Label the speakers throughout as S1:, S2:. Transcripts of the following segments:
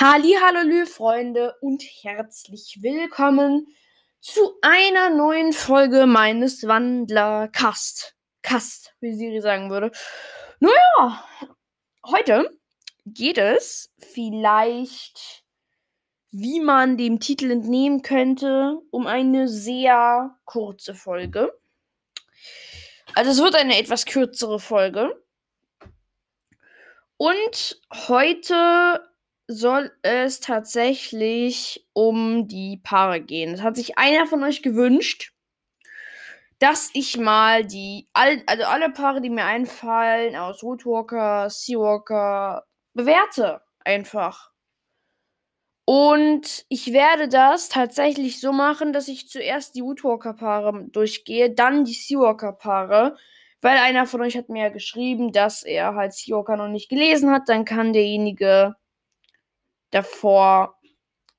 S1: Hallo, Freunde und herzlich willkommen zu einer neuen Folge meines Wandler-Cast. Cast, wie Siri sagen würde. Naja, heute geht es vielleicht, wie man dem Titel entnehmen könnte, um eine sehr kurze Folge. Also es wird eine etwas kürzere Folge. Und heute soll es tatsächlich um die Paare gehen. Es hat sich einer von euch gewünscht, dass ich mal die, all, also alle Paare, die mir einfallen, aus Rootwalker, Seawalker, bewerte. Einfach. Und ich werde das tatsächlich so machen, dass ich zuerst die Woodwalker-Paare durchgehe, dann die Seawalker-Paare. Weil einer von euch hat mir ja geschrieben, dass er halt Seawalker noch nicht gelesen hat. Dann kann derjenige davor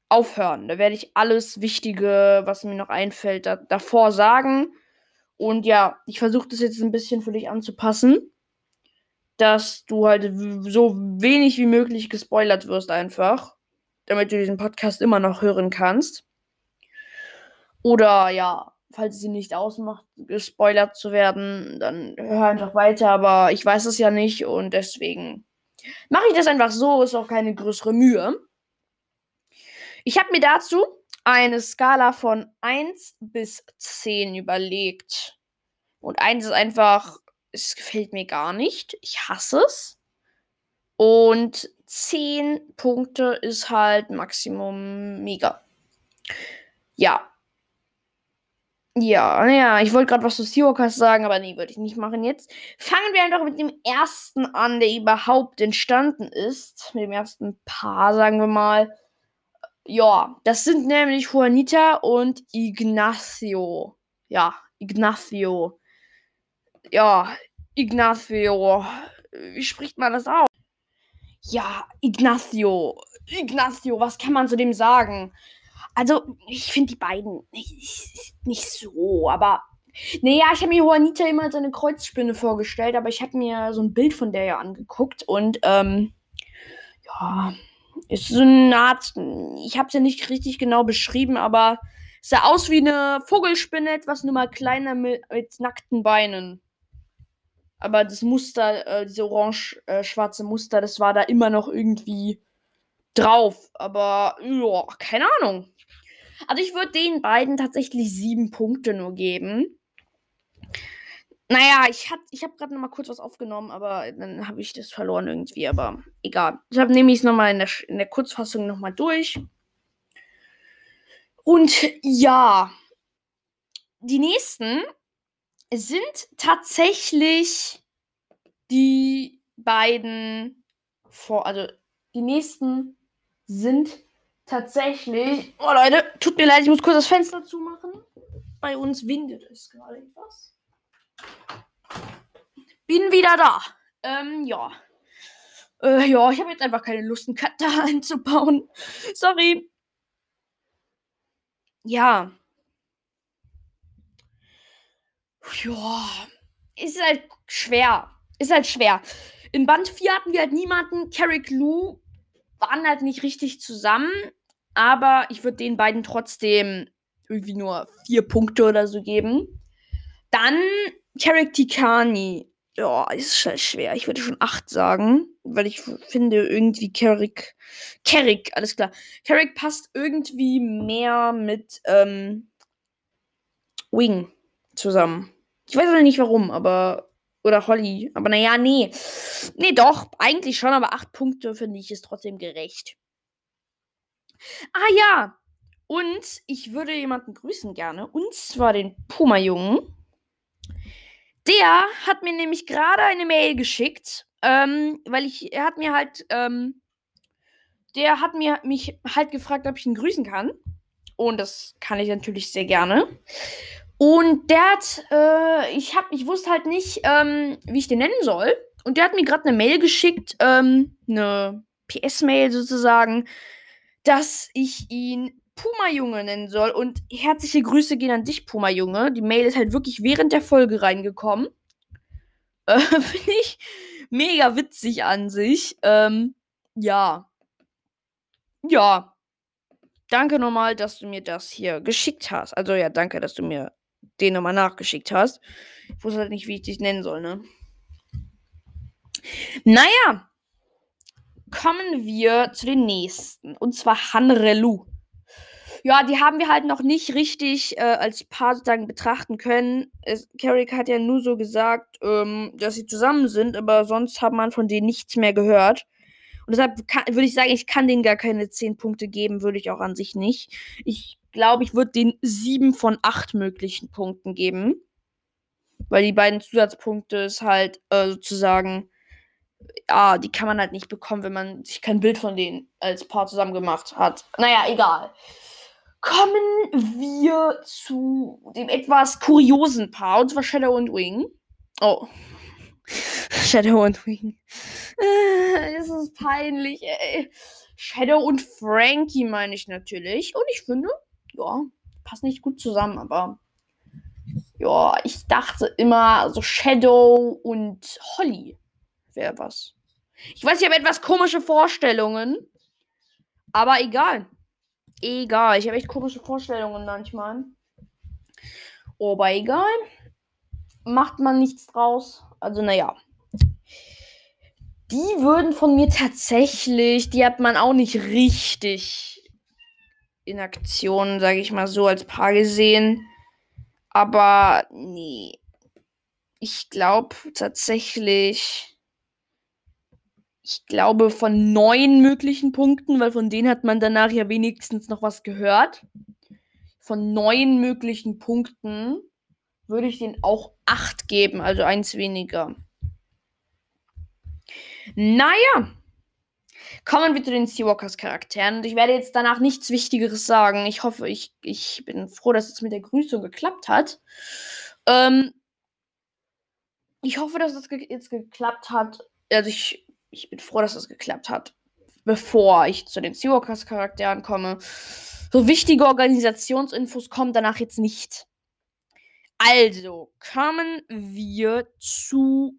S1: aufhören. Da werde ich alles Wichtige, was mir noch einfällt, da, davor sagen. Und ja, ich versuche das jetzt ein bisschen für dich anzupassen, dass du halt so wenig wie möglich gespoilert wirst einfach, damit du diesen Podcast immer noch hören kannst. Oder ja, falls es sie nicht ausmacht, gespoilert zu werden, dann hör einfach weiter, aber ich weiß es ja nicht und deswegen mache ich das einfach so, ist auch keine größere Mühe. Ich habe mir dazu eine Skala von 1 bis 10 überlegt. Und 1 ist einfach, es gefällt mir gar nicht. Ich hasse es. Und 10 Punkte ist halt Maximum mega. Ja. Ja, naja, ich wollte gerade was zu Seawalkers sagen, aber nee, würde ich nicht machen jetzt. Fangen wir einfach mit dem ersten an, der überhaupt entstanden ist. Mit dem ersten Paar, sagen wir mal. Ja, das sind nämlich Juanita und Ignacio. Ja, Ignacio. Ja, Ignacio. Wie spricht man das aus? Ja, Ignacio. Ignacio, was kann man zu dem sagen? Also, ich finde die beiden nicht, nicht so, aber. Naja, ich habe mir Juanita immer als eine Kreuzspinne vorgestellt, aber ich habe mir so ein Bild von der ja angeguckt und, ähm, ja, ist so eine Art. Ich habe es ja nicht richtig genau beschrieben, aber es sah aus wie eine Vogelspinne, etwas nur mal kleiner mit, mit nackten Beinen. Aber das Muster, äh, diese orange-schwarze äh, Muster, das war da immer noch irgendwie drauf. Aber ja, keine Ahnung. Also ich würde den beiden tatsächlich sieben Punkte nur geben. Naja, ich, ich habe gerade noch mal kurz was aufgenommen, aber dann habe ich das verloren irgendwie. Aber egal. Deshalb nehme ich es nochmal in der, in der Kurzfassung nochmal durch. Und ja, die nächsten sind tatsächlich die beiden vor, also die nächsten sind tatsächlich. Oh Leute, tut mir leid, ich muss kurz das Fenster zumachen. Bei uns windet es gerade etwas. Bin wieder da. Ähm, ja. Äh, ja, ich habe jetzt einfach keine Lust, einen Cut da einzubauen. Sorry. Ja. Ja. Ist halt schwer. Ist halt schwer. In Band 4 hatten wir halt niemanden. Carrick Lou waren halt nicht richtig zusammen. Aber ich würde den beiden trotzdem irgendwie nur vier Punkte oder so geben. Dann Carrick Tikani. Ja, ist halt schwer. Ich würde schon 8 sagen, weil ich finde irgendwie Carrick. Carrick, alles klar. Carrick passt irgendwie mehr mit ähm, Wing zusammen. Ich weiß auch nicht warum, aber. Oder Holly. Aber naja, nee. Nee, doch. Eigentlich schon, aber 8 Punkte finde ich ist trotzdem gerecht. Ah ja. Und ich würde jemanden grüßen gerne. Und zwar den Puma-Jungen. Der hat mir nämlich gerade eine Mail geschickt, ähm, weil ich, er hat mir halt, ähm, der hat mir mich halt gefragt, ob ich ihn grüßen kann. Und das kann ich natürlich sehr gerne. Und der hat, äh, ich hab, ich wusste halt nicht, ähm, wie ich den nennen soll. Und der hat mir gerade eine Mail geschickt, ähm, eine PS-Mail sozusagen, dass ich ihn Puma-Junge nennen soll. Und herzliche Grüße gehen an dich, Puma-Junge. Die Mail ist halt wirklich während der Folge reingekommen. Äh, Finde ich mega witzig an sich. Ähm, ja. Ja. Danke nochmal, dass du mir das hier geschickt hast. Also ja, danke, dass du mir den nochmal nachgeschickt hast. Ich wusste halt nicht, wie ich dich nennen soll, ne? Naja. Kommen wir zu den nächsten. Und zwar Hanrelu. Ja, die haben wir halt noch nicht richtig äh, als Paar sozusagen betrachten können. Carrick hat ja nur so gesagt, ähm, dass sie zusammen sind, aber sonst hat man von denen nichts mehr gehört. Und deshalb würde ich sagen, ich kann denen gar keine 10 Punkte geben, würde ich auch an sich nicht. Ich glaube, ich würde den 7 von 8 möglichen Punkten geben. Weil die beiden Zusatzpunkte ist halt äh, sozusagen, ja, die kann man halt nicht bekommen, wenn man sich kein Bild von denen als Paar zusammen gemacht hat. Naja, egal. Kommen wir zu dem etwas kuriosen Paar, und zwar Shadow und Wing. Oh. Shadow und Wing. Äh, es ist peinlich, ey. Shadow und Frankie meine ich natürlich. Und ich finde, ja, passt nicht gut zusammen, aber ja, ich dachte immer so Shadow und Holly wäre was. Ich weiß, ich habe etwas komische Vorstellungen, aber egal. Egal, ich habe echt komische Vorstellungen manchmal. Aber egal. Macht man nichts draus. Also, naja. Die würden von mir tatsächlich, die hat man auch nicht richtig in Aktion, sage ich mal so, als Paar gesehen. Aber nee. Ich glaube tatsächlich ich glaube, von neun möglichen Punkten, weil von denen hat man danach ja wenigstens noch was gehört. Von neun möglichen Punkten würde ich den auch acht geben, also eins weniger. Naja, kommen wir zu den Seawalkers Charakteren. Und ich werde jetzt danach nichts Wichtigeres sagen. Ich hoffe, ich, ich bin froh, dass es mit der Grüßung geklappt hat. Ähm, ich hoffe, dass es ge jetzt geklappt hat. Also ich ich bin froh, dass das geklappt hat. Bevor ich zu den Seawalkers-Charakteren komme. So wichtige Organisationsinfos kommen danach jetzt nicht. Also, kommen wir zu.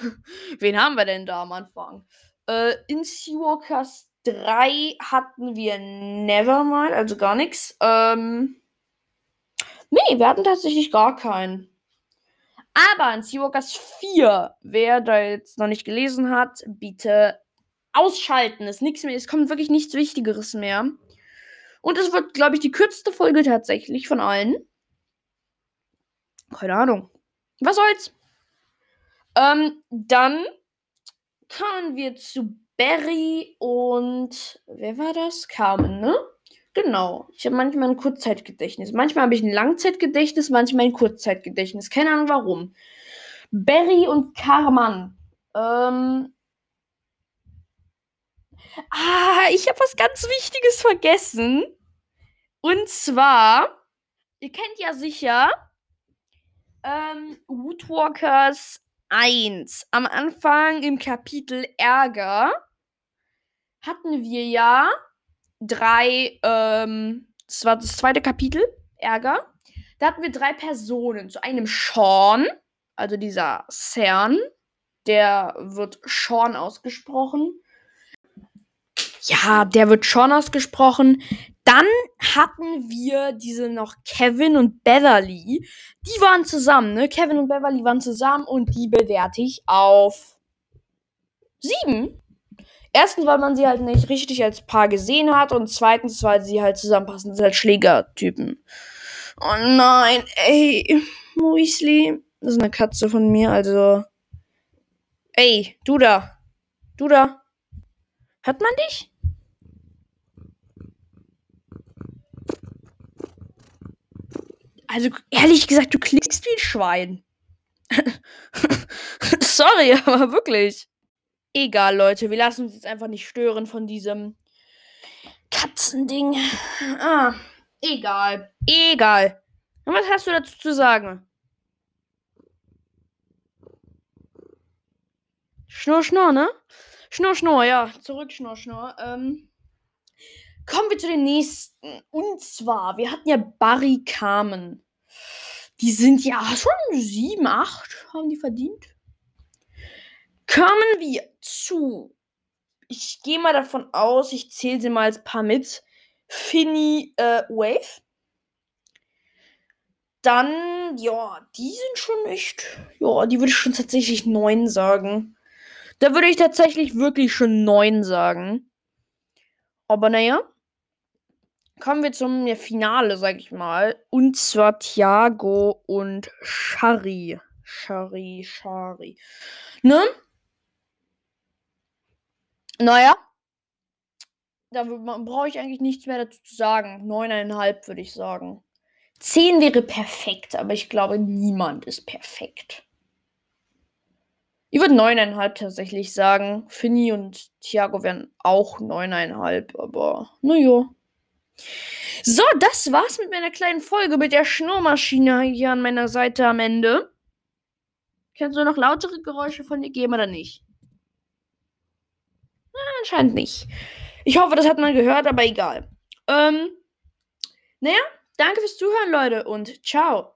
S1: Wen haben wir denn da am Anfang? Äh, in Seawalkers 3 hatten wir Nevermind, also gar nichts. Ähm. Nee, wir hatten tatsächlich gar keinen. Aber in Seawalkers 4, wer da jetzt noch nicht gelesen hat, bitte ausschalten. Ist nichts mehr, es kommt wirklich nichts Wichtigeres mehr. Und es wird, glaube ich, die kürzeste Folge tatsächlich von allen. Keine Ahnung. Was soll's? Ähm, dann kommen wir zu Barry und wer war das? Carmen, ne? Genau. Ich habe manchmal ein Kurzzeitgedächtnis. Manchmal habe ich ein Langzeitgedächtnis, manchmal ein Kurzzeitgedächtnis. Keine Ahnung warum. Barry und Carman. Ähm. Ah, ich habe was ganz Wichtiges vergessen. Und zwar, ihr kennt ja sicher ähm, Woodwalkers 1. Am Anfang im Kapitel Ärger hatten wir ja drei, ähm, das war das zweite Kapitel, Ärger. Da hatten wir drei Personen. Zu einem Sean, also dieser Cern, der wird Sean ausgesprochen. Ja, der wird Sean ausgesprochen. Dann hatten wir diese noch Kevin und Beverly. Die waren zusammen, ne? Kevin und Beverly waren zusammen und die bewerte ich auf sieben. Erstens, weil man sie halt nicht richtig als Paar gesehen hat und zweitens, weil sie halt zusammenpassen. Das sind halt Schlägertypen. Oh nein, ey, Weasley. Das ist eine Katze von mir, also. Ey, du da. Du da. Hört man dich? Also, ehrlich gesagt, du klingst wie ein Schwein. Sorry, aber wirklich. Egal, Leute, wir lassen uns jetzt einfach nicht stören von diesem Katzending. Ah, egal. Egal. Und was hast du dazu zu sagen? Schnurr, Schnurr, ne? Schnurr, Schnurr, ja. Zurück, Schnurr, Schnurr. Ähm, kommen wir zu den nächsten. Und zwar, wir hatten ja Barry Carmen. Die sind ja schon sieben, acht, haben die verdient. Kommen wir zu ich gehe mal davon aus, ich zähle sie mal als paar mit. Finny äh, Wave. Dann, ja, die sind schon echt. Ja, die würde ich schon tatsächlich neun sagen. Da würde ich tatsächlich wirklich schon neun sagen. Aber naja. Kommen wir zum Finale, sag ich mal. Und zwar Thiago und Shari. Shari, Shari. Ne? Naja. Da brauche ich eigentlich nichts mehr dazu zu sagen. Neuneinhalb würde ich sagen. Zehn wäre perfekt, aber ich glaube, niemand ist perfekt. Ich würde neuneinhalb tatsächlich sagen. Finny und Thiago wären auch neuneinhalb, aber naja. So, das war's mit meiner kleinen Folge mit der Schnurmaschine hier an meiner Seite am Ende. Kannst du noch lautere Geräusche von dir geben oder nicht? Na, anscheinend nicht. Ich hoffe, das hat man gehört, aber egal. Ähm, naja, danke fürs Zuhören, Leute, und ciao.